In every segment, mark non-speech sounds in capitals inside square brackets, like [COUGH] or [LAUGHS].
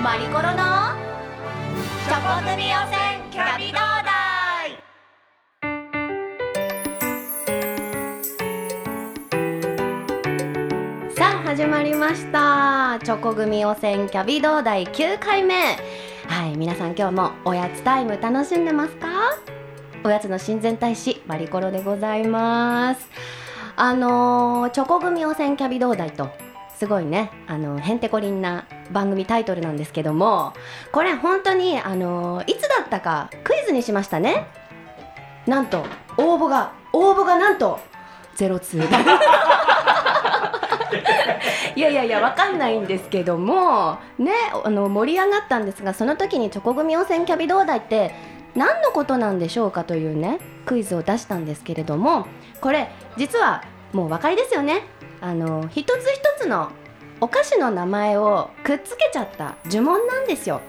マリコロのチョコ組予選キャビド始まりました。チョコ組汚染キャビドー第9回目。はい皆さん今日もおやつタイム楽しんでますか？おやつの親善大使マリコロでございます。あのーチョコ組汚染キャビドーダイとすごいねあのへんてこりんな番組タイトルなんですけどもこれ本当にあのーいつだったかクイズにしましたね。なんと応募が応募がなんとゼロツー。[LAUGHS] いやいやいやわかんないんですけどもねあの盛り上がったんですがその時にチョコ組温泉キャビドーダイって何のことなんでしょうかというねクイズを出したんですけれどもこれ実はもうお分かりですよね。あの一つ一つのお菓子の名前をくっつけちゃった呪文なんですよ。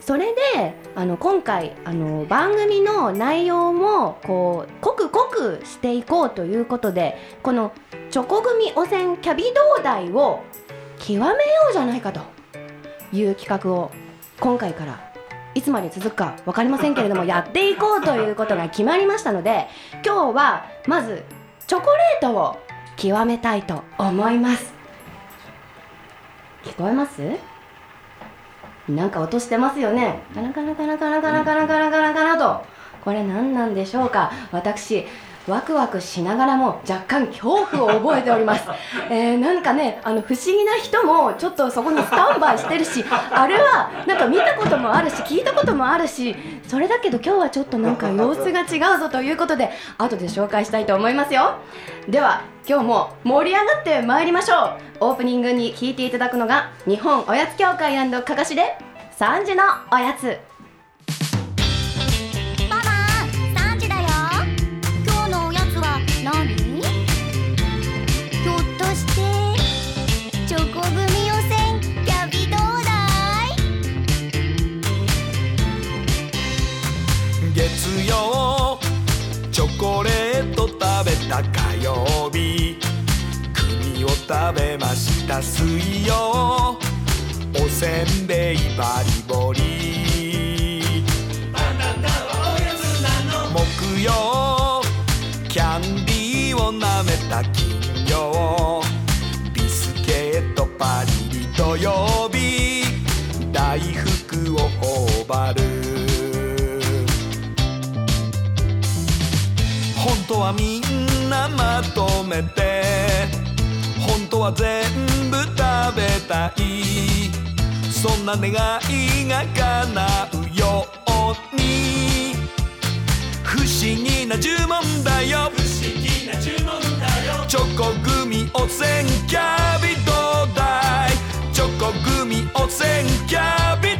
それであの今回あの番組の内容もこう濃くしていこうということでこのチョコ組汚染キャビドーダイを極めようじゃないかという企画を今回からいつまで続くか分かりませんけれどもやっていこうということが決まりましたので今日はまずチョコレートを極めたいと思います。聞こえます？なんか落としてますよね。ガラガラガラガラガラガラガラガラガラとこれ何なんでしょうか？私ワクワクしながらも若干恐怖を覚えております、[LAUGHS] えー、なんかねあの不思議な人もちょっとそこにスタンバイしてるし [LAUGHS] あれはなんか見たこともあるし聞いたこともあるしそれだけど今日はちょっとなんか様子が違うぞということで後で紹介したいと思いますよ。では今日も盛り上がってまいりましょう。オープニングに聞いていただくのが日本おやつ協会かかしで3時のおやつョコレート食べた火曜日。栗を食べました水曜。おせんべいバリ当はみんなまとめて本当は全部食べたい。そんな願いが叶うように。不思議な呪文だよ。不思議な呪文だよ。チョコ組汚染キャビドダイチョコ組汚染キャビ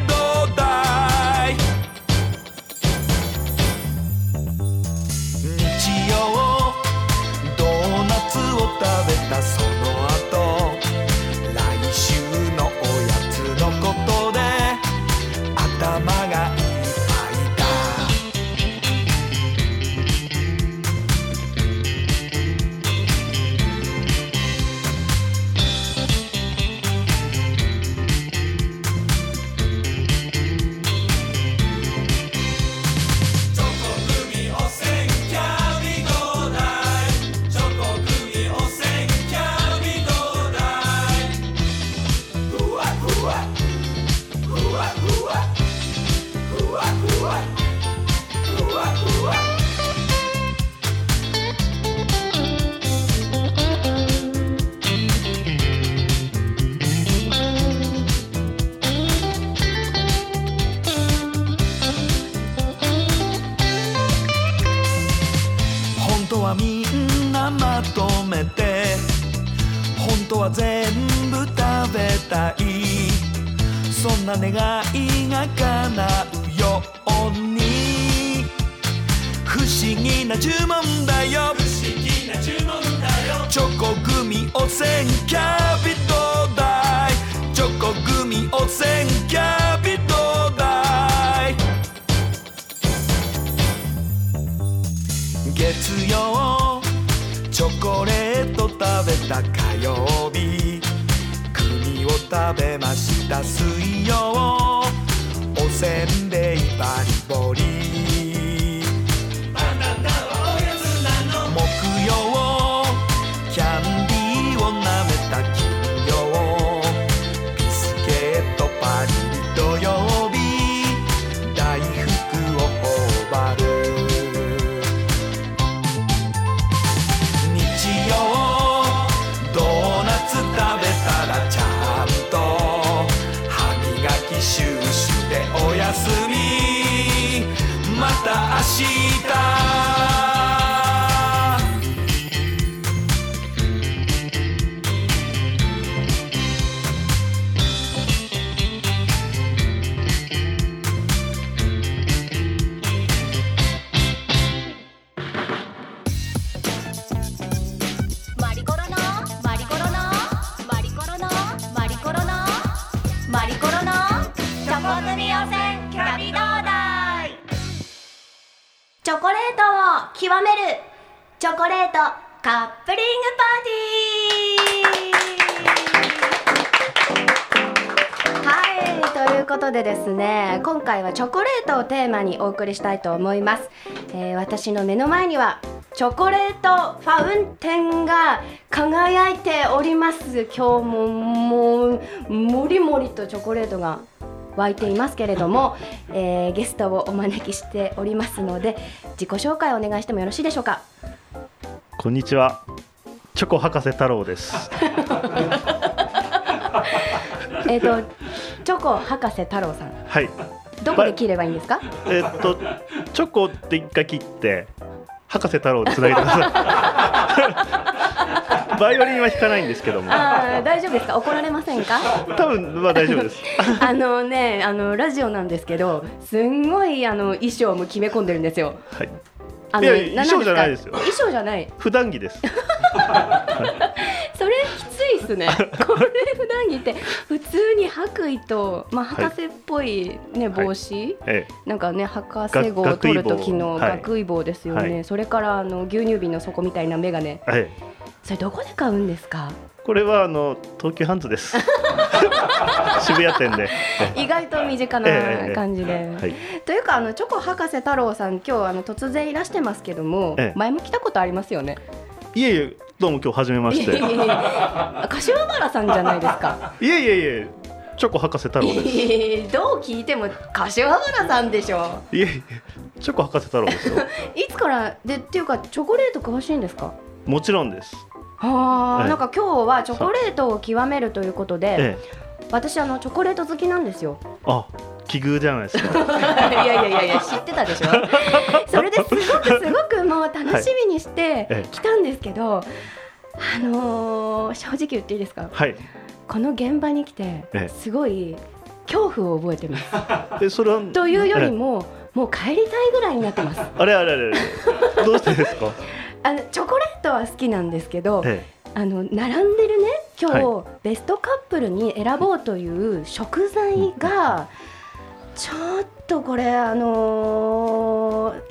にお送りしたいと思います、えー私の目の前にはチョコレートファウンテンが輝いております今日ももうもりもりとチョコレートが湧いていますけれども、えーゲストをお招きしておりますので自己紹介をお願いしてもよろしいでしょうか？こんにちは。チョコ博士太郎です。[LAUGHS] えっとチョコ博士太郎さんはい。どこで切ればいいんですか？えっとチョコって一回切って博士太郎をつないでください。[LAUGHS] バイオリンは弾かないんですけども、あー大丈夫ですか？怒られませんか？多分まあ大丈夫です。[LAUGHS] あのねあのラジオなんですけどすんごいあの衣装も決め込んでるんですよはい。あいや衣装じゃないですよ。衣装じゃない。普段着です。それきついっすね。[LAUGHS] これ普段着って普通に白衣と、まあ、はい。博士っぽい、ね帽子、えなんかね博士号を取る時の学学位帽ですよね、はい。それからあの牛乳瓶の底みたいな眼鏡。え、ええ。それどこで買うんですか？これはあの東急ハンズです。[LAUGHS] 渋谷店で。え [LAUGHS] 意外と身近なええ感じで、えはい。というかあのチョコ博士太郎さん今日あの突然いらしてますけども、ええ前も来たことありますよね？いえいえどうも今日初めまして。柏原さんじゃないですか？[LAUGHS] いえいえいえチョコ博士太郎です。どう聞いても柏原さんでしょえいえチョコ博士太郎ですよ。いつからでっていうかチョコレート詳しいんですか？もちろんです。はあ、ええなんか今日はチョコレートを極めるということで、ええ。私あのチョコレート好きなんですよあ、奇遇じゃないですか。[LAUGHS] いやいやいやいや知ってたでしょ？[LAUGHS] それですごくすごくもう楽しみにしてええ来たんですけど、あのー正直言っていいですか？はい。この現場に来てええすごい恐怖を覚えてます [LAUGHS] え、それは。というよりえももう帰りたいぐらいになってますえ。あれあれあれあれ。どうしてですか？あのチョコレートは好きなんですけど、えあの並んでるね今日、はベストカップルに選ぼうという食材がちょっとこれあのー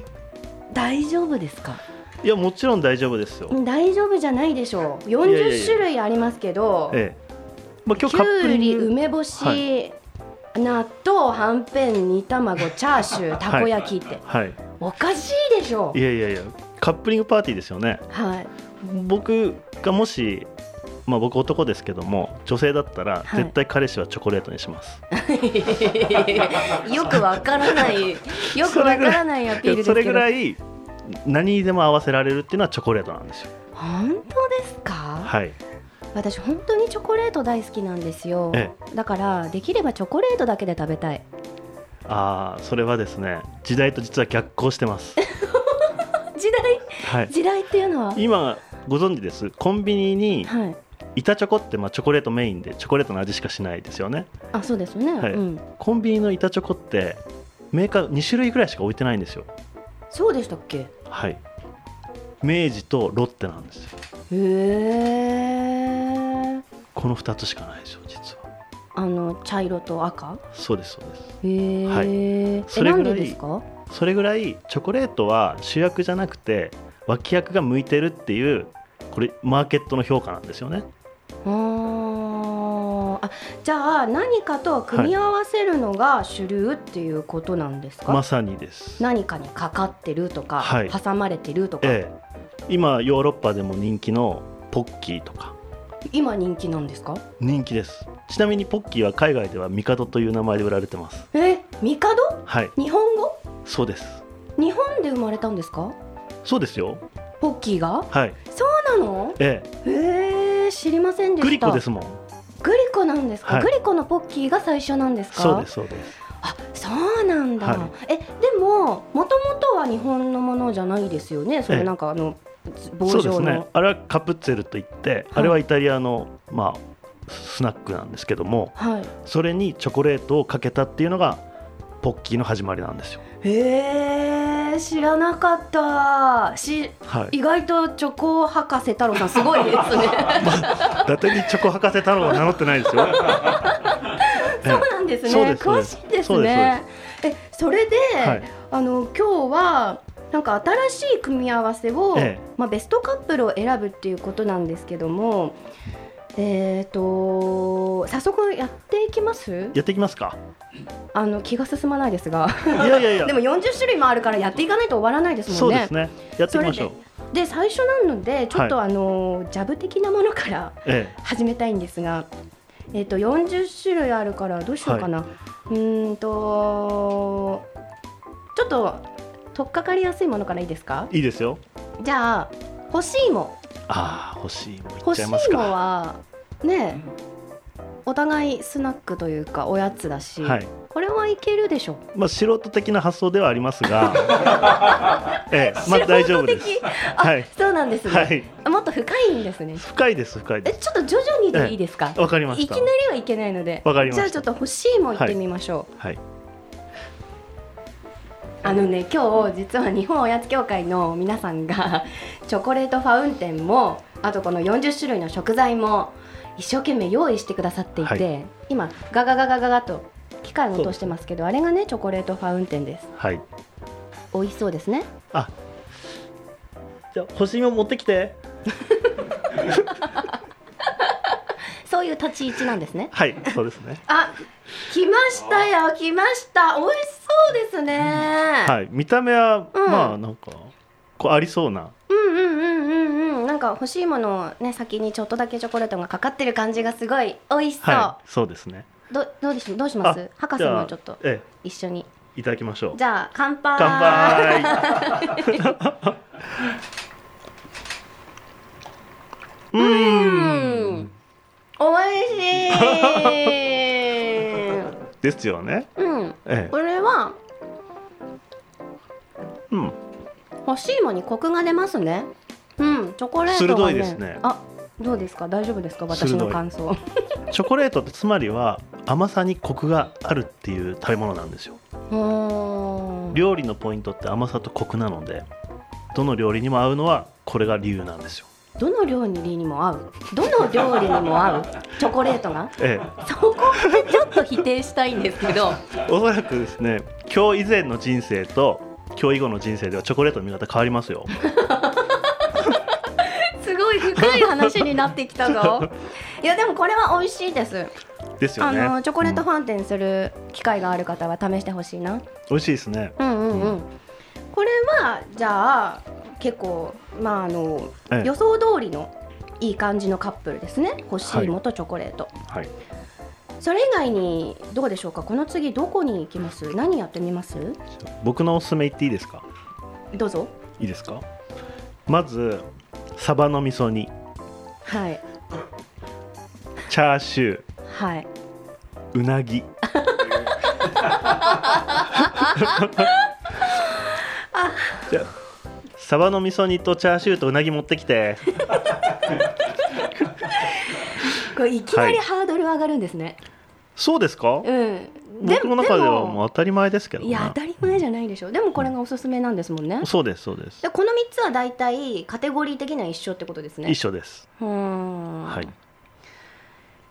大丈夫ですか？え。いや、もちろん大丈夫ですよ。大丈夫じゃないでしょういやいやい40や種類ありますけどええ。まあ、今日きゅうり。梅干し、は納豆はんぺん煮卵チャーシューたこ焼きって、はい。おかしいでしょいやいやいや、カップリングパーティーですよね。はい。僕がもし。まあ、僕男ですけども女性だったらはい。絶対彼氏はチョコレートにします、[LAUGHS] よくわからない。[LAUGHS] よくわからないアピールですけど。それぐらい何にでも合わせられるっていうのはチョコレートなんですよ。本当ですか、はい。私本当にチョコレート大好きなんですよ、えだからできればチョコレートだけで食べたい。ああそれはですね時代と実は逆行してます時代？はい。時代っていうのは？今ご存知です？コンビニにはい。板チョコってまあチョコレートメインでチョコレートの味しかしないですよね。あそうですよね、はい。うん、コンビニの板チョコってメーカー2種類ぐらいしか置いてないんですよ。そうでしたっけ？へはい。明治とロッテなんですよ。えこの2つしかないですよ実は。あの茶色と赤？そうですそうです。へえ、はい。えそれぐらいなんでですか？それぐらいチョコレートは主役じゃなくて脇役が向いてるっていうこれマーケットの評価なんですよね。あじゃあ何かと組み合わせるのが主流っていうことなんですか、まさにです、何かにかかってるとか、はい。挟まれてるとか、ええ。今ヨーロッパでも人気のポッキーとか。今人気なんですか？人気です。ちなみにポッキーは海外ではミカドという名前で売られてます。えミカド？はい。日本語？そうです。日本で生まれたんですか？そうですよ。ポッキーが？はい。そうなの？ええ。ー、知りませんでした。えグリコですもん。グリコなんですか、はい。グリコのポッキーが最初なんですか？そうですそうです。あそうなんだ、はい。えでももともとは日本のものじゃないですよね？そえ。えのなんかあの棒そうです状の、ね。あれはカプッツェルといって、あれはイタリアのまあスナックなんですけどもはい。それにチョコレートをかけたっていうのがポッキーの始まりなんですよ。へえ知らなかった。しはい。意外とチョコ博士太郎さんすごいですね。伊達にチョコ博士太郎は名乗ってないですよ。[LAUGHS] そうなんですね。そうです詳しいですね。えそれで、はい。あの今日はなんか新しい組み合わせを、ええ。まあ、ベストカップルを選ぶっていうことなんですけどもえー、と早速やっていきます？やっていきますか。あの気が進まないですが。いやいやいや。[LAUGHS] でも40種類もあるからやっていかないと終わらないですもんね。そうですね。やっていきましょう。で最初なのでちょっと、はあのジャブ的なものからえ始めたいんですが、えー、と40種類あるからどうしようかな、うーんとちょっと取っかかりやすいものからいいですか？えいいですよ。じゃあ干し芋ああ欲しいもんいっ干しちゃいます芋かはねお互いスナックというかおやつだし、はい。これはいけるでしょ。まあ素人的な発想ではありますが。[LAUGHS] ええまあ大丈夫です。素人的あ、はい。そうなんですね、はい。あもっと深いんですね。深いです深いえです。ちょっと徐々にでいいですか、わかりまいきなりはいけないので。わかりました。じゃあちょっと干し芋いってみましょう、はいあのね今日実は日本おやつ協会の皆さんが [LAUGHS] チョコレートファウンテンもあとこの40種類の食材も一生懸命用意してくださっていて、は今ガガガガガガと機械を落としてますけどあれがねチョコレートファウンテンです。はい。美味しそうですね。あじゃあ星芋持ってきて [LAUGHS] そういう立ち位置なんですね。はいそうですね。あ来ましたよ来ました。美味しそうですね、はい見た目は、うん。まあなんかこうありそうな。うんうんうんうんうんなんか欲しいものをね先にちょっとだけチョコレートがかかってる感じがすごい美味しそう、はいそうですね。どどうでしどうします？博士もちょっとえ一緒に。えいただきましょう。じゃあ乾杯。乾杯。う [LAUGHS] [LAUGHS] うんん美味しい。ですよね。うん。えこれはえうん。欲しいものにコクが出ますね。うん。チョコレートが、鋭いですね。あどうですか？大丈夫ですか？私の感想。[LAUGHS] チョコレートってつまりは甘さにコクがあるっていう食べ物なんですよ。料理のポイントって甘さとコクなのでどの料理にも合うのはこれが理由なんですよどの料理にも合う？どの料理にも合う？チョコレートが？えそこってちょっと否定したいんですけど。えおそらくですね今日以前の人生と今日以後の人生ではチョコレートの見方変わりますよ。[LAUGHS] すごい深い話になってきたぞ。[LAUGHS] いやでもこれは美味しいです、あですよね。のチョコレートうんファウンテンする機会がある方は試してほしいな、美味しいですね。うんうん。うんこれはじゃあ結構まああの、ええ。予想通りのいい感じのカップルですね。干し芋とチョコレート、はい。それ以外にどうでしょうか？この次どこに行きます？何やってみます？僕のおすすめ言っていいですか？どうぞ。いいですか？まずサバの味噌煮。はい。チャーシュー。はい。うなぎ [LAUGHS] じゃあサバの味噌煮とチャーシューとうなぎ持ってきて。[LAUGHS] これいきなりはい。ハードル上がるんですね、そうですか？うん。僕の中ではももう当たり前ですけどいやね当たり前じゃないでしょ。でもこれがおすすめなんですもんね。そうですそうです。でこの3つは大体カテゴリー的には一緒ってことですね。一緒です。うーん。はい。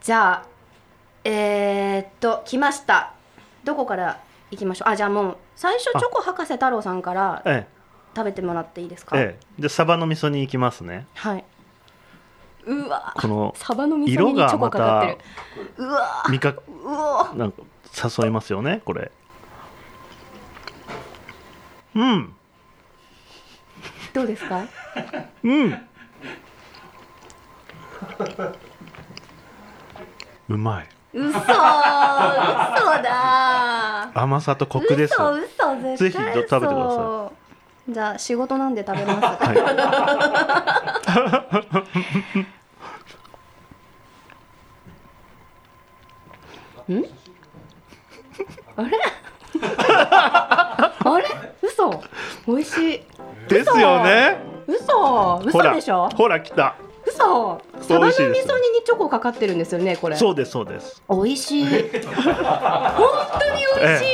じゃあえー、っと来ました。どこから行きましょう？あじゃあもう最初チョコ博士太郎さんからえ食べてもらっていいですか、ええ。えでサバの味噌煮いきますね。はい。うわこのサバの味噌煮にチョコかかってる。うわ味覚うわ。なんか誘いますよねこれ。うん。どうですか？うん。うまい。嘘嘘だ。甘さとコクです。嘘嘘絶対ぜひど食べてくださいじゃあ仕事なんで食べます。はい。[LAUGHS] ん？あれ？[LAUGHS] あれ？嘘。美味しい。ですよね。嘘。嘘。でしょ？ほら来た嘘サバの味噌煮にチョコかかってるんですよねこれ。そうですそうです。美味しい。[LAUGHS] 本当に美味し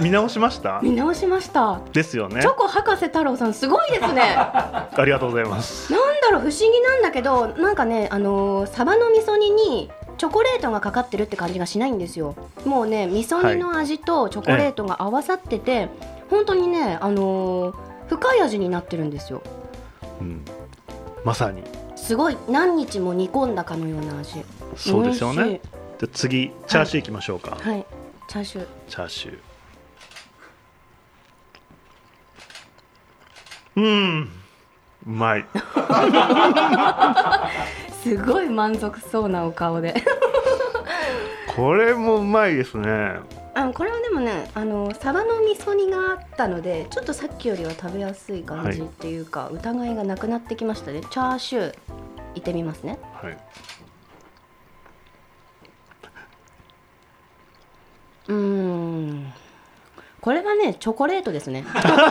い、見直しました？見直しました。ですよね。チョコ博士太郎さんすごいですね。ありがとうございます。なんだろう不思議なんだけどなんかねあのーサバの味噌煮にチョコレートがかかってるって感じがしないんですよ。もうね味噌煮の味とチョコレートが合わさってて、本当にねあのー深い味になってるんですよ。うん。まさにすごい何日も煮込んだかのような味。そうですよね。じゃあ次チャーシューいきましょうか、はい。チャーシュー。チャーシュー。うん。うまい。[LAUGHS] すごい満足そうなお顔で。これもうまいですねあのこれはでもねあのサバの味噌煮があったのでちょっとさっきよりは食べやすい感じっていうか、疑いがなくなってきましたね。チャーシューいってみますね。はい、うーんこれはねチョコレートですね。[LAUGHS] これは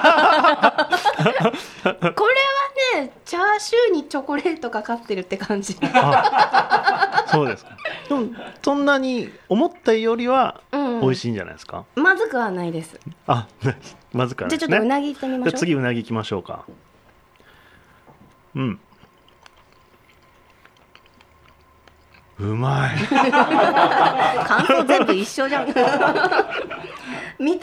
ねチャーシューにチョコレートかかってるって感じ。あそうですか。でもそんなに思ったよりはうん。美味しいんじゃないですか、まずくはないです。あ [LAUGHS] まずからじゃあですね。ちょっとうなぎいってみまじゃあしょう次うなぎ行きましょうか。うんうまい。[LAUGHS] 感想全部一緒じゃん。見た目はね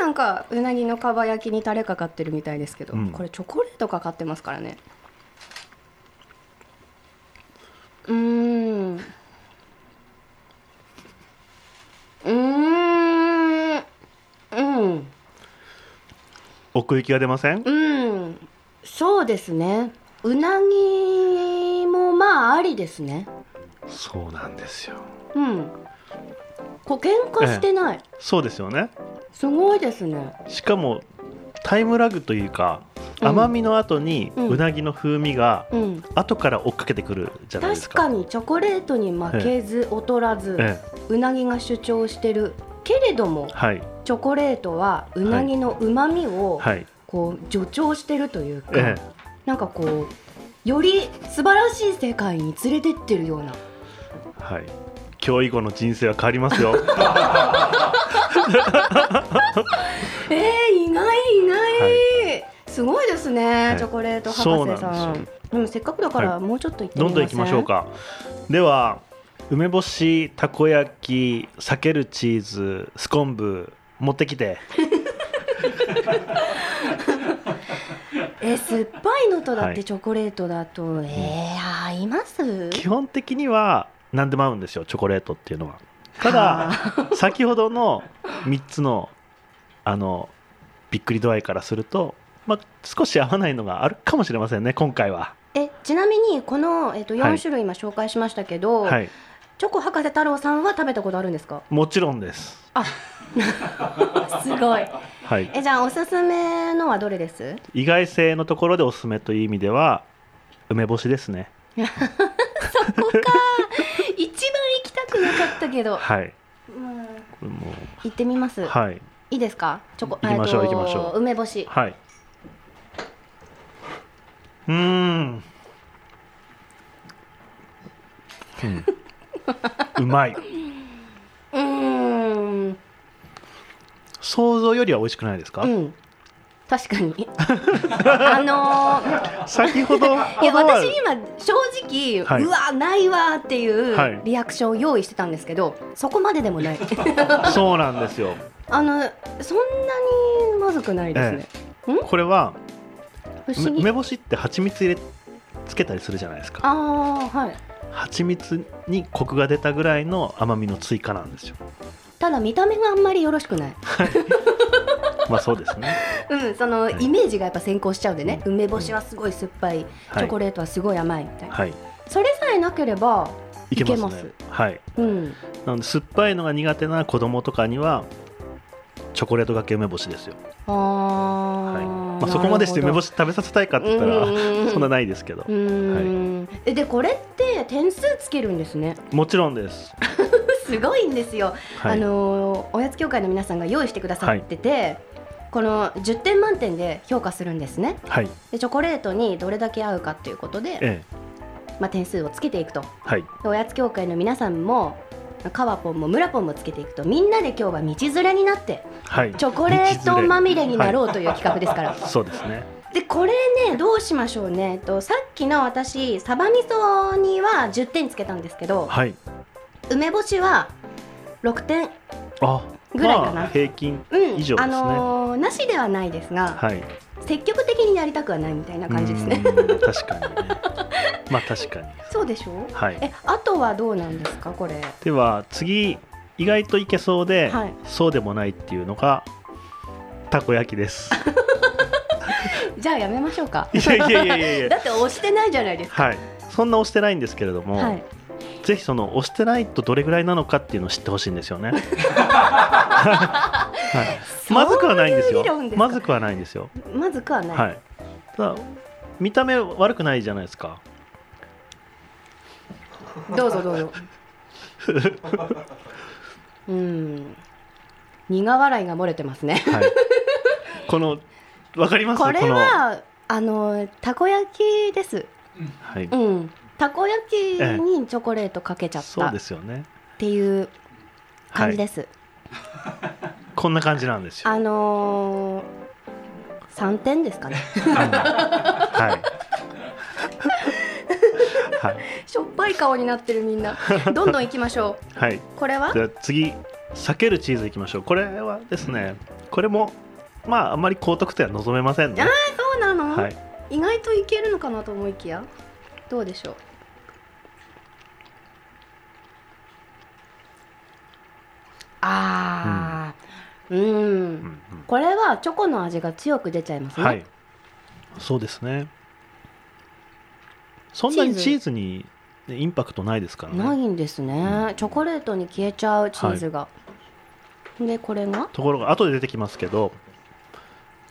なんかうなぎのかば焼きにタレかかってるみたいですけど、うん。これチョコレートかかってますからね。うーん。うーん。うん。奥行きが出ません？うん。そうですね。うなぎもまあありですねそうなんですよ。うん。こう喧嘩してない、そうですよね。すごいですね。しかもタイムラグというかうん。甘みの後にうなぎの風味がうん。後から追っかけてくるじゃないですか。確かにチョコレートに負けず劣らず、えうなぎが主張してる。けれどもえ、はい。チョコレートはうなぎのうまみをはい。こう助長してるというか、えなんかこうより素晴らしい世界に連れてってるようなえはい。今日以後の人生は変わりますよ。[LAUGHS] えー、意外意外、すごいですね、い。チョコレート博士さん。でもせっかくだからもうちょっと行ってみません、どんどん行きましょうか。では梅干したこ焼き避けるチーズスコンブ持ってきて。[LAUGHS] え酸っぱいのとだっはい。てチョコレートだと、えー、合います？基本的には何でも合うんですよチョコレートっていうのは。ただ先ほどの3つのあのびっくり度合いからすると、まあ、少し合わないのがあるかもしれませんね今回は。えちなみにこの、えっとはい4種類今紹介しましたけど、はいチョコ博士太郎さんは食べたことあるんですか？もちろんです。すごいはい、えじゃあおすすめのはどれです？意外性のところでおすすめという意味では梅干しですね。一番行きたくなかったけど、はい。うん、これも行ってみます、うはいいいですか？チョコ行きましょうえっと行きましょう梅干しはい。うーん。うん。うまい。[LAUGHS] うーん想像よりは美味しくないですか？うん確かに。[LAUGHS] あのー先ほどいや私今正直、はい。うわないわっていはい。うリアクションを用意してたんですけど、そこまででもない。[LAUGHS] そうなんですよ。あのそんなにまずくないですね、これは梅干しって蜂蜜入れつけたりするじゃないですか。ああはい。蜂蜜にコクが出たぐらいの甘みの追加なんですよただ見た目があんまりよろしくない。まあそうですね。[LAUGHS] うんそのはいイメージがやっぱ先行しちゃうんでね、梅干しはすごい酸っぱい、はい。チョコレートはすごい甘いみたいな、はい。それさえなければいけますね。はい。うん。なので酸っぱいのが苦手な子供とかにはチョコレートがけ梅干しですよ、あはい。ー、まあ、そこまでして梅干しし食べさせたいかって言ったらうん。そんなないですけど。うーん、えでこれって点数つけるんですね。もちろんです、[LAUGHS] すごいんですよ、はい。あのーおやつ協会の皆さんが用意してくださってて、この10点満点で評価するんですね。はい。でチョコレートにどれだけ合うかということで、えまあ、点数をつけていくと。おやつ協会の皆さんもカワポンもムラポンもつけていくとみんなで今日は道連れになってはい。チョコレートまみれになろう、うという企画ですから、そうですね。でこれねどうしましょうね。とさっきの私サバ味噌には10点つけたんですけどはい梅干しは6点あぐらいかな。まあ、平均うん。以上ですね。あのーなしではないですが、はい。積極的にやりたくはないみたいな感じですね。確かにね。[LAUGHS] まあ確かに。そうでしょはい。えあとはどうなんですかこれ。では次意外といけそうで、はい。そうでもないっていうのがたこ焼きです。[LAUGHS] じゃあやめましょうか。いやいやいやいやい [LAUGHS] だやって押してないじゃないですか。はい。そんな押してないんですけれども、はいぜひその押してないとどれぐらいなのかっていうのを知ってほしいんですよね、[LAUGHS] はい、まずくはないんですよ。まずくはないんですよ。まずくはない、はい。ただ見た目悪くないじゃないですか。どうぞどうぞ。[LAUGHS] うん。苦笑いが漏れてますね。はい。このわかります？これの。はあのたこ焼きです。はい。うんたこ焼きにチョコレートかけちゃったそうっですよね。ていう感じはい。です、こんな感じなんですよ、あのー、3点ですかね。はい。[LAUGHS] はい。しょっぱい顔になってるみんな。どんどん行きましょはい、うこれは？じゃあ次避けるチーズいきましょう。これはですねこれもまああんまり高得点は望めませんね。あそうなの、はい。意外といけるのかなと思いきや。どうでしょう？あー。うん、うん。うん。これはチョコの味が強く出ちゃいますね、はい。そうですね。そんなにチーズにねインパクトないですからね。ないんですね、チョコレートに消えちゃうチーズが、でこれが？ところが後で出てきますけど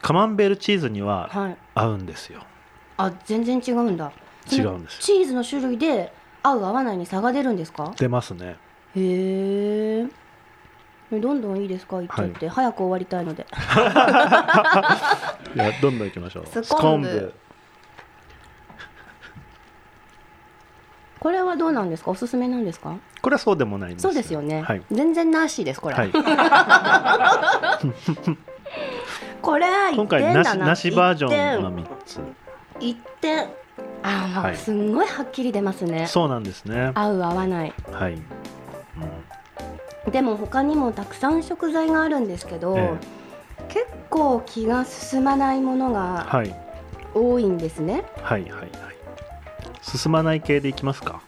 カマンベールチーズにははい。合うんですよ。あ全然違うんだ。違うんですチーズの種類で合う合わないに差が出るんですか？出ますね。へえどんどんいいですか？言っちゃって、早く終わりたいので。[LAUGHS] いやどんどんいきましょう。スコンブ。これはどうなんですか？おすすめなんですか？これはそうでもないそうですよね、はい、全然なしですこれ、はい、[LAUGHS] これは今1点だな。回なしなしバージョン1の3つ。点1点あー、はい。すんごいはっきり出ますね。そうなんですね。合う合わない。はい、うんでも他にもたくさん食材があるんですけど、え結構気が進まないものがはい。多いんですね。はいはいはい。進まない系でいきますか？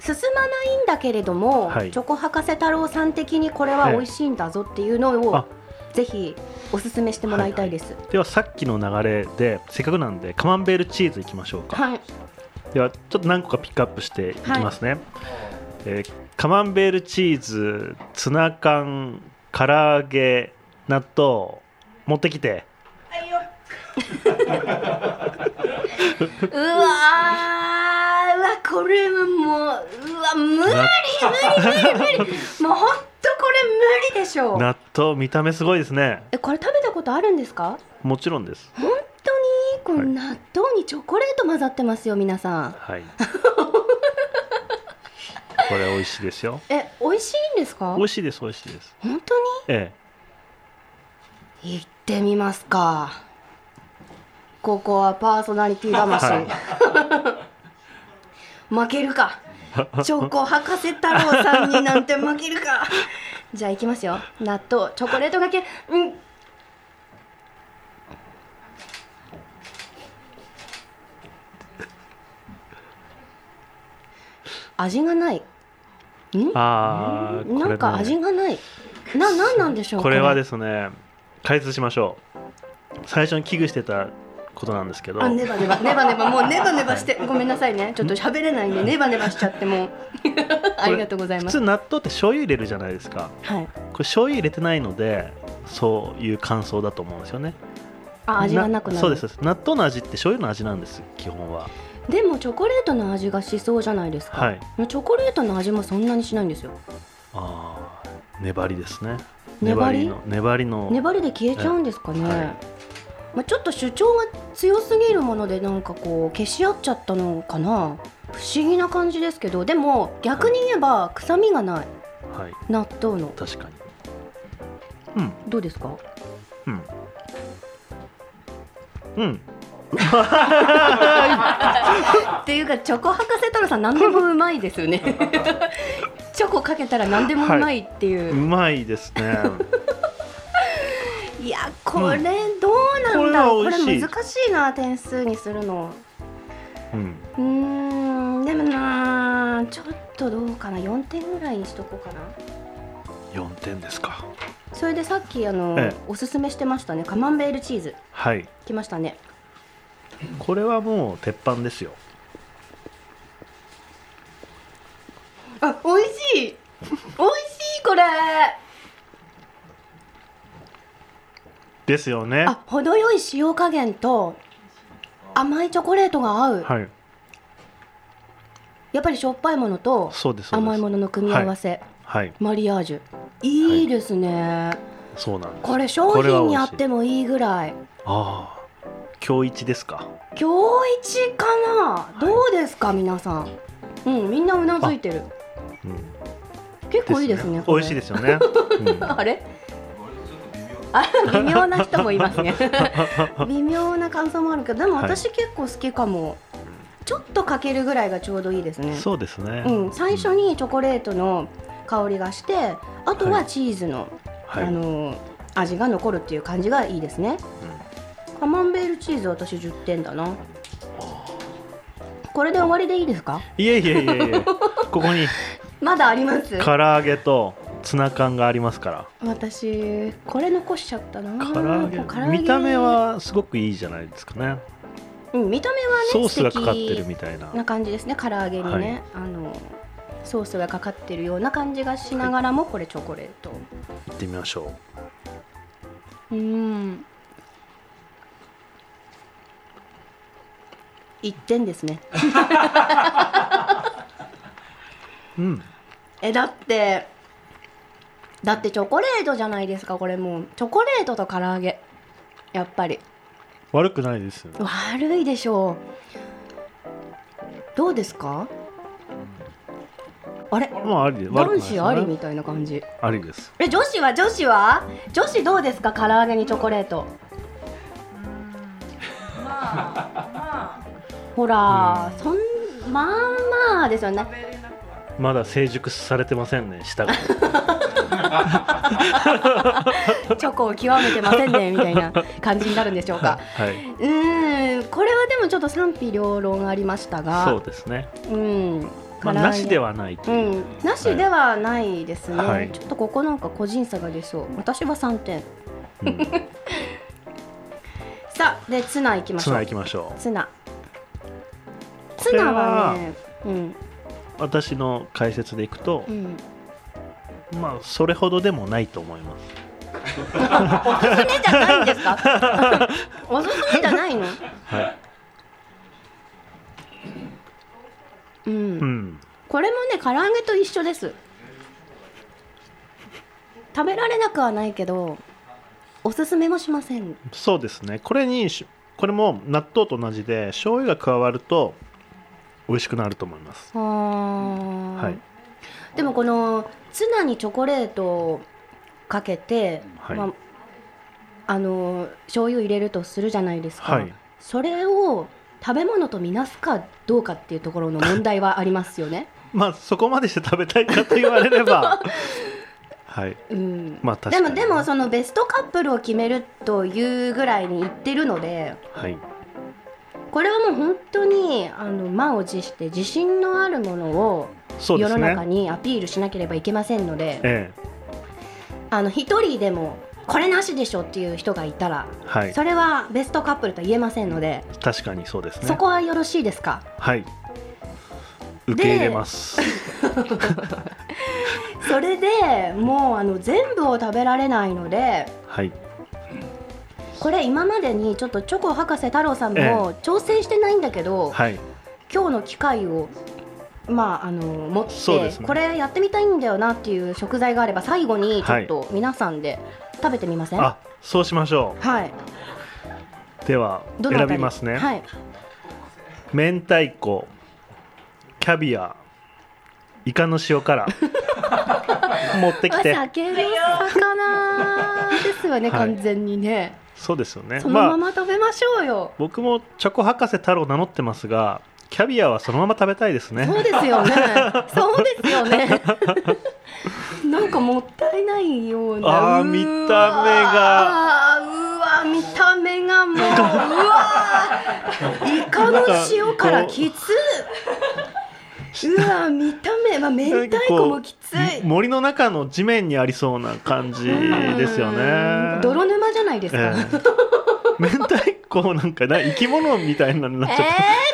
進まないんだけれども、はい。チョコ博士太郎さん的にこれは美味しいんだぞっていうのを、あ。ぜひおすすめしてもらいたいです。ではさっきの流れでせっかくなんでカマンベールチーズいきましょうか、はい、ではちょっと何個かピックアップしていきますね、えーカマンベールチーズツナ缶唐揚げ納豆持ってきて。[LAUGHS] うわーうわこれはもううわ無理無理無理無理。もうほんとこれ無理でしょう。納豆見た目すごいですね。えこれ食べたことあるんですか？もちろんです。本当にこれ納豆にチョコレート混ざってますよ皆さん。はい [LAUGHS] これ美味しいですよ。え美味しいんですか？美味しいです美味しいです。本当えに行ってみますか。ここはパーソナリティ魂、は [LAUGHS] 負けるか。チョコ博士太郎さんになんて負けるか。じゃあ行きますよ。納豆チョコレートがけ。うん。味がない。んああ、なんか味がない。ななんなんでしょうこれ。はですすね解説しましょう。最初に危惧してたことなんですけど。あネバネバネバネバもうネバネバしてごめんなさいね。ちょっと喋れないんでネバネバしちゃってもう。ありがとうございます。普通納豆って醤油入れるじゃないですか。はい。これ醤油入れてないのでそういう感想だと思うんですよね。あ味がなくなる。そうです。納豆の味って醤油の味なんです基本はでもチョコレートの味がしそうじゃないですか、はい。チョコレートの味もそんなにしないんですよ。ああ粘りですね。粘り？の粘りの粘りで消えちゃうんですかね、はい。まあ、ちょっと主張が強すぎるものでなんかこう消し合っちゃったのかな。不思議な感じですけどでも逆に言えば臭みがない。はい。納豆の。確かに。うんどうですか？うん。うんっていうかチョコ博士太郎さん何でもうまいですよね。[LAUGHS] チョコかけたら何でもうまいっていう。う、まいですね。い、やこれどうなんだろう、これこれ難しいな点数にするの。うん。うーんでもなちょっとどうかな。4点ぐらいにしとこうかな。4点ですか。それでさっきあの、ええ。おすすめしてましたね。カマンベールチーズ。はい。きましたねこれはもう鉄板ですよ。あ美味しい。美味しいこれ。ですよね。あ程よい塩加減と甘いチョコレートが合う、はい。やっぱりしょっぱいものと甘いものの組み合わせ、はい。マリアージュ。い。いですね、そうなんです。これ商品にあってもいいぐらい。ああ今日一ですか？今日一かな？どうですか皆さん？うんみんなうなずいてる。うん。結構いいですね美味しいですよね、う [LAUGHS] んあれ？あ微妙な人もいますね。[LAUGHS] 微妙な感想もあるけどでもはい。私結構好きかも、ちょっとかけるぐらいがちょうどいいですね。そうですね、うん、最初にチョコレートの香りがしてあとはチーズの、はい。あの味が残るっていう感じがいいですね、カマンベールチーズ私10点だな。これで終わりでいいですか？いえいえいえいえ。[LAUGHS] ここに。まだあります？唐揚げとツナ缶がありますから。私これ残しちゃったな。唐揚げ。見た目はすごくいいじゃないですかね。うん、見た目はねソースがかかってるみたいな。な感じですね唐揚げにね、はい。あのソースがかかってるような感じがしながらも、これチョコレート。行ってみましょうん1点ですね。う [LAUGHS] うん。えだってだってチョコレートじゃないですかこれもう。チョコレートと唐揚げ。やっぱり。悪くないですよ。悪いでしょう。どうですか？あれ？まああり男子ありみたいな感じ。ありです。え女子は？女子は？女子どうですか？唐揚げにチョコレートほらそんまあまあですよね。まだ成熟されてませんね舌が [LAUGHS] [LAUGHS] チョコを極めてませんねみたいな感じになるんでしょうか。はいうーんこれはでもちょっと賛否両論ありましたが。そうですね。うん。まあなしではないとういう、ん、なしではないですね、はい。ちょっとここなんか個人差が出そう。私は3点。うん。[LAUGHS] さあでツナいきましょう。ツナ行きましょツナツナはねうん。う私の解説でいくとう、ん。まあそれほどでもないと思います。おすすめじゃないんですか？[LAUGHS] おすすめじゃないの？はい。うん、うん。これもね唐揚げと一緒です。食べられなくはないけどおすすめもしません。そうですね。これにしこれも納豆と同じで醤油が加わると美味しくなると思います。はい。でもこのツナにチョコレートをかけて、はい。まあ、あの醤油入れるとするじゃないですか、はい。それを食べ物とみなすかどうかっていうところの問題はありますよね。[LAUGHS] まあそこまでして食べたいかと言われれば。[LAUGHS] はい。うん。まあ確かにでもでもそのベストカップルを決めるというぐらいに言ってるのではいこれはもう本当にあの満を持して自信のあるものを世の中にアピールしなければいけませんのでえあの一人でもこれなしでしょっていう人がいたら、えはい。それはベストカップルとは言えませんので、確かにそうですね。そこはよろしいですか？はい。受け入れます。[LAUGHS] それでもうあの全部を食べられないのではいこれ今までにちょっとチョコ博士太郎さんも挑戦してないんだけど、はい。今日の機会をまああの持って、ね。これやってみたいんだよなっていう食材があれば最後にちょっと皆さんで食べてみません？あそうしましょはい。うでは選びますね、はい。明太子キャビアイカの塩辛 [LAUGHS] 持ってきて。魚ですよね、はい。完全にね。そうですよねそのままあま食べましょうよ。僕もチョコ博士太郎名乗ってますがキャビアはそのまま食べたいですねそうですよね。[LAUGHS] そうですよね。なんかもったいないような。あー見た目がうわ見た目がもううわイカの塩辛きつうわ見た目まあ明太子もきつい森の中の地面にありそうな感じですようんね泥沼ないですか、ええ。明太子なんかな生き物みたいなのになっちゃって、え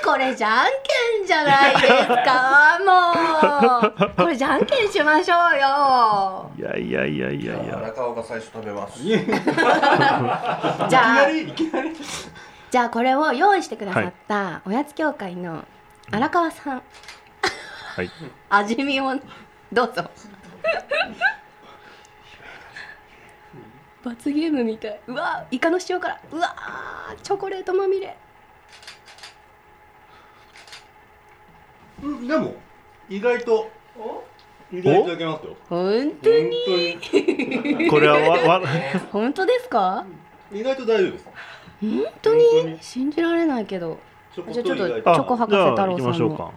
ー、これじゃんけんじゃないですか？もう。これじゃんけんしましょうよ。いやいやいやいやいや。荒川が最初食べます。[LAUGHS] じゃあ。じゃあこれを用意してくださったおやつ協会の荒川さん。はい。味見をどうぞ罰ゲームみたい。うわイカの塩辛うわチョコレートまみれ。うん、でも意外と意外といただけますよ。本当に？本 [LAUGHS] これはわわ [LAUGHS] 本当ですか？意外と大丈夫です。本当本当に。に信じられないけど。じゃあちょっとチョコ博士太郎さんの。じゃあ行きましょうか。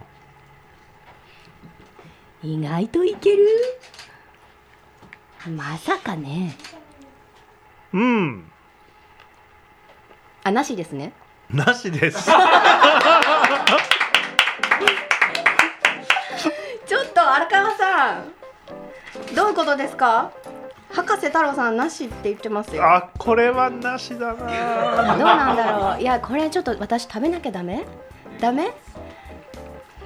意外といける？まさかねうん。あなしですね。なしです。[LAUGHS] ちょっと荒川さんどういうことですか？博士太郎さんなしって言ってますよ。あこれはなしだな。どうなんだろう？いやこれちょっと私食べなきゃダメ？ダメ？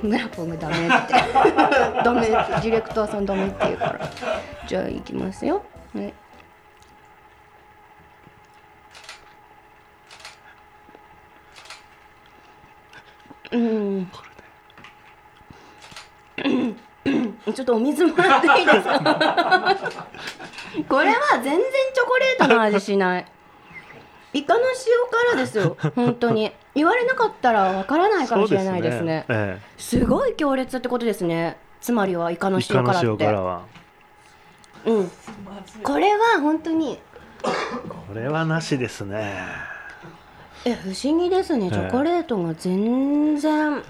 村ポンが [LAUGHS] ダメって。ダメディレクターさんダメって言うから。じゃあ行きますよ。ねうん。ちょっとお水もらっていいですか？これは全然チョコレートの味しない。イカの塩辛ですよ。本当に。言われなかったらわからないかもしれないですね。そうえすごい強烈ってことですね。つまりはイカの塩辛って。塩辛は。うん。これは本当に。これはなしですねえ不思議ですね。ええ。チョコレートが全然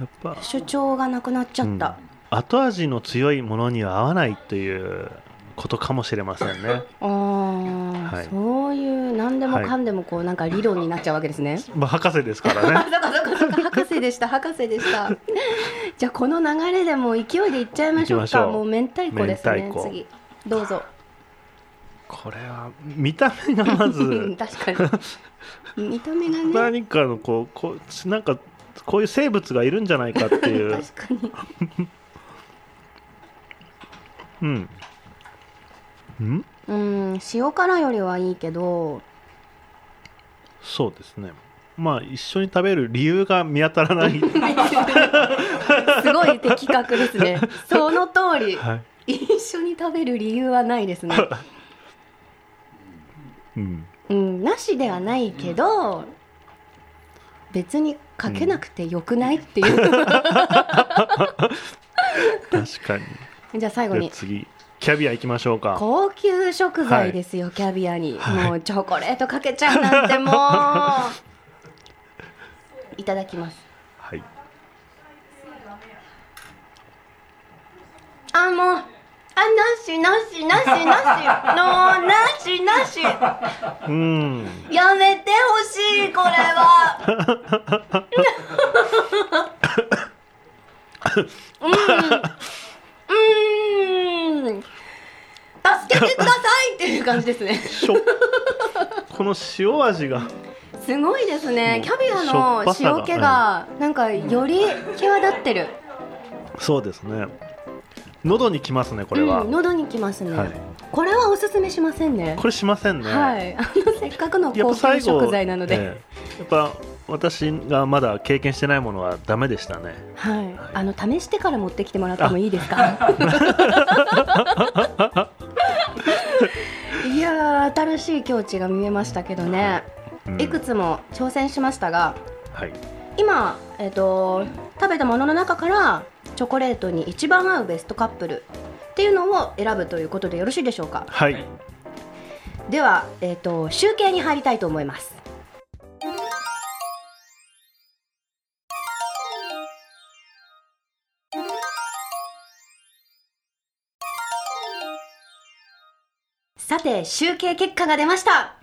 主張がなくなっちゃった、後味の強いものには合わないということかもしれませんね。あー、はい。そういう何でもかんでもこうなんか理論になっちゃうわけですね、[LAUGHS] まあ博士ですからあね博士でした博士でした。[LAUGHS] じゃあこの流れでもう勢いでいっちゃいましょうか。もう明太子ですね。次。どうぞ。これは見た目がまず確かに見た目がね。何かのこうこうなんかこういう生物がいるんじゃないかっていう。[LAUGHS] 確かに。うん。うん？うん塩辛よりはいいけど。そうですね。まあ一緒に食べる理由が見当たらない、[LAUGHS] すごい的確ですね。[LAUGHS] その通り。はい。一緒に食べる理由はないですね。うん、うんなしではないけど別にかけなくてよくないっていう、確かに。じゃあ最後に。次キャビア行きましょうか。高級食材ですよ、キャビアに、もうチョコレートかけちゃうなんてもう。[LAUGHS] いただきます。はい。あもうあなしなしなしなしのなしなし。うんやめてほしいこれは。うんうん。てくださいっていう感じですね。この塩味が。すごいですね。うんキャビアの塩気がなんかより際立ってる。そうですね喉にきますねこれは、うん、喉にきますね、はい。これはおすすめしませんね。これしませんね、はい。あのせっかくのやっ高級食材なので、ええ。やっぱ私がまだ経験してないものはダメでしたね。はい、あの試してから持ってきてもらってもいいですか？[LAUGHS] いやー新しい境地が見えましたけどね、うん。いくつも挑戦しましたがはい。今、えっと食べたものの中からチョコレートに一番合うベストカップルっていうのを選ぶということでよろしいでしょうか？はい。では、えっと集計に入りたいと思います。さて集計結果が出ました。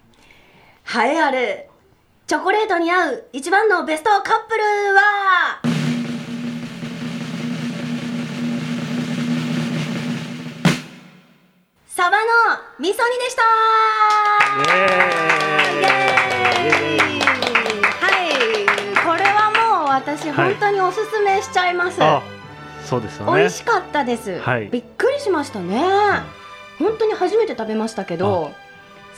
栄えあるチョコレートに合う一番のベストカップルは？サバの味噌煮でした。はい。これはもう私はい。本当におすすめしちゃいます、あそうですよね。美味しかったです、はい。びっくりしましたね。本当に初めて食べましたけど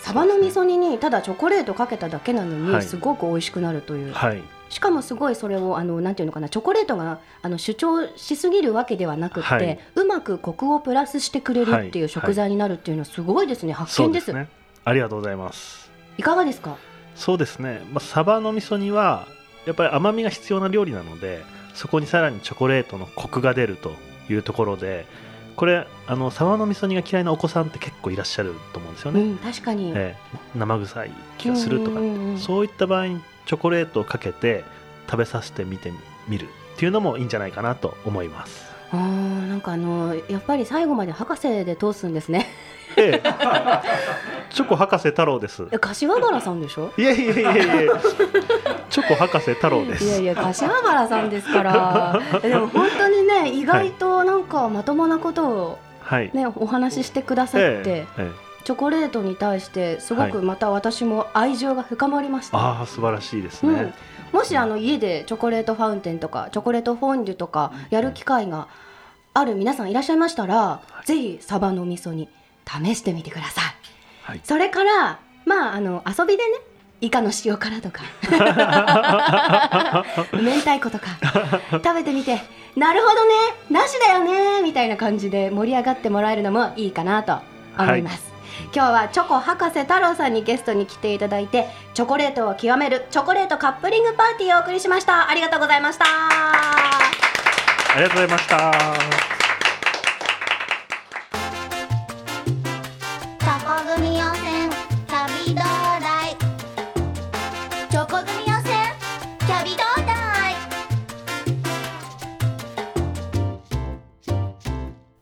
サバの味噌煮にただチョコレートかけただけなのに、はい。すごく美味しくなるという、はいしかもすごいそれをあのなんていうのかなチョコレートがあの主張しすぎるわけではなくって、はい。うまくコクをプラスしてくれるっていうはい。食材になるっていうのはすごいですね、発見です。ね。ありがとうございます。いかがですか？そうですね、まあ、サバの味噌煮はやっぱり甘みが必要な料理なのでそこにさらにチョコレートのコクが出るというところでこれあのサバの味噌煮が嫌いなお子さんって結構いらっしゃると思うんですよね、うん確かに、ええ。生臭い気がするとか、そういった場合にチョコレートをかけて食べさせてみてみるっていうのもいいんじゃないかなと思います。あーなんかあのやっぱり最後まで博士で通すんですね [LAUGHS] ええ、チョコ博士太郎です。え柏原さんでしょ？いやいやいやいやチョコ博士太郎です。いやいや柏原さんですからえでも本当にね意外となんかまともなことをはい。ねお話ししてくださって、ええええチョコレートに対してすごはくまた私も愛情が深まりました、ああ素晴らしいですうん。ね。、もしあの家でチョコレートファウンテンとかチョコレートフォンデュとかやる機会がある皆さんいらっしゃいましたら、ぜひサバの味噌に試してみてください、はい。それからまああの遊びでねイカの塩辛とか。[LAUGHS] 明太子とか。食べてみてなるほどねなしだよねみたいな感じで盛り上がってもらえるのもいいかなと思います、今日はチョコ博士太郎さんにゲストに来ていただいてチョコレートを極めるチョコレートカップリングパーティーをお送りしました。ありがとうございました。ありがとうございました。チョコ組温泉旅どうだいチョコ組温泉キャビどうだい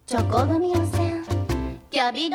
チョコ組温泉キャビ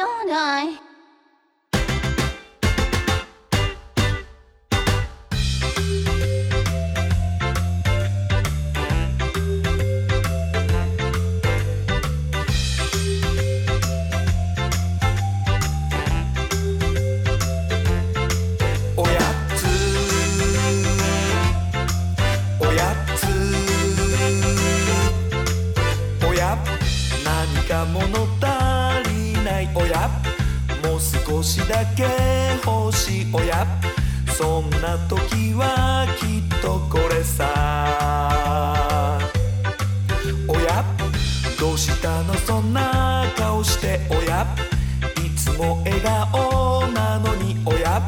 つも笑顔なのにおや？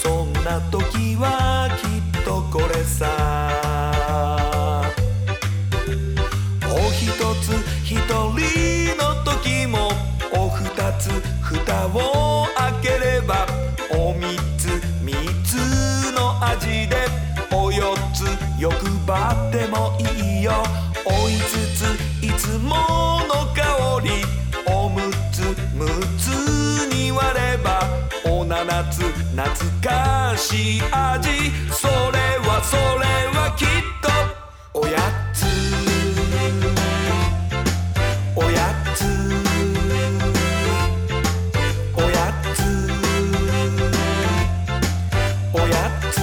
そんな時はきっとこれさ。おひとつひとりしい味それはそれはきっと。おやつ。おやつ。おやつ。おやつ。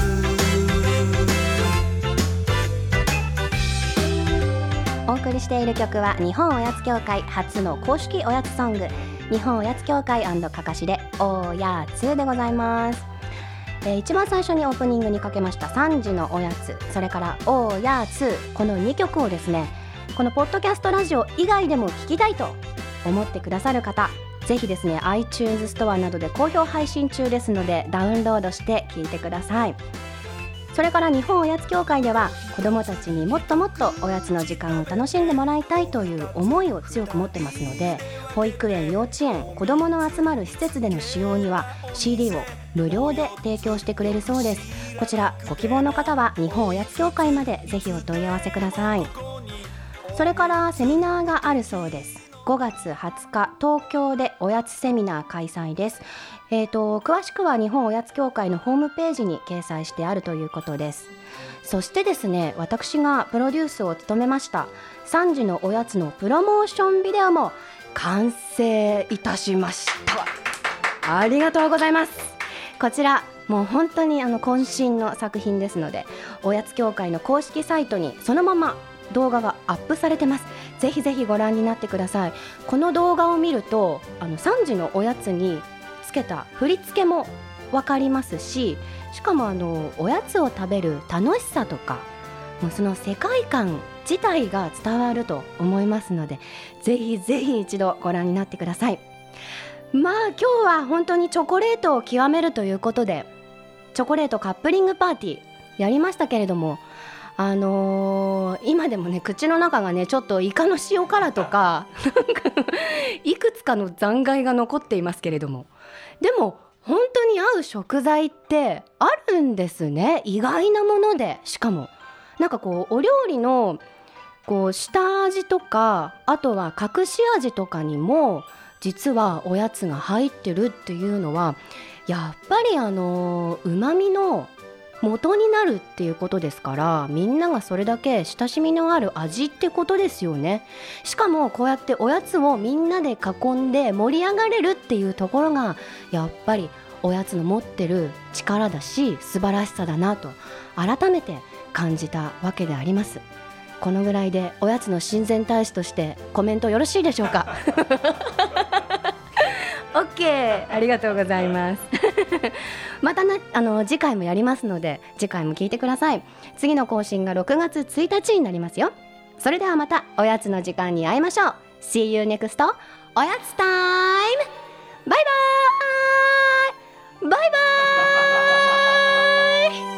お送りしている曲は日本おやつ協会初の公式おやつソング。日本おやつ協会かかしでおやつでございます。えー一番最初にオープニングにかけました3時のおやつそれからおやつこの2曲をですねこのポッドキャストラジオ以外でも聞きたいと思ってくださる方ぜひですね iTunes ストアなどで好評配信中ですのでダウンロードして聞いてください。それから日本おやつ協会では子どもたちにもっともっとおやつの時間を楽しんでもらいたいという思いを強く持ってますので保育園幼稚園子どもの集まる施設での使用には CD を無料で提供してくれるそうです。こちらご希望の方は日本おやつ協会までぜひお問い合わせください。それからセミナーがあるそうです。5月20日東京でおやつセミナー開催です。えー、と詳しくは日本おやつ協会のホームページに掲載してあるということです。そしてですね私がプロデュースを務めました3時のおやつのプロモーションビデオも完成いたしました。ありがとうございます。こちらもう本当にあの渾身の作品ですのでおやつ協会の公式サイトにそのまま動画がアップされてます。ぜひぜひご覧になってください。この動画を見るとあの3時のおやつにつけた振り付けも分かりますししかもあのおやつを食べる楽しさとかもうその世界観自体が伝わると思いますのでぜひぜひ一度ご覧になってください。まあ今日は本当にチョコレートを極めるということでチョコレートカップリングパーティーやりましたけれどもあのー今でもね口の中がねちょっとイカの塩辛とかなんかいくつかの残骸が残っていますけれども。でも本当に合う食材ってあるんですね。意外なものでしかも。なんかこうお料理のこう下味とかあとは隠し味とかにも実はおやつが入ってるっていうのはやっぱりあのうまみの元になるっていうことですからみんながそれだけ親しみのある味ってことですよね。しかもこうやっておやつをみんなで囲んで盛り上がれるっていうところがやっぱりおやつの持ってる力だし素晴らしさだなと改めて感じたわけであります。このぐらいでおやつの親善大使としてコメントよろしいでしょうか？[LAUGHS] OK ありがとうございます。[LAUGHS] またねあの次回もやりますので次回も聞いてください。次の更新が6月1日になりますよ。それではまたおやつの時間に会いましょう。See you next おやつタイム。バイバーイ。バイバーイ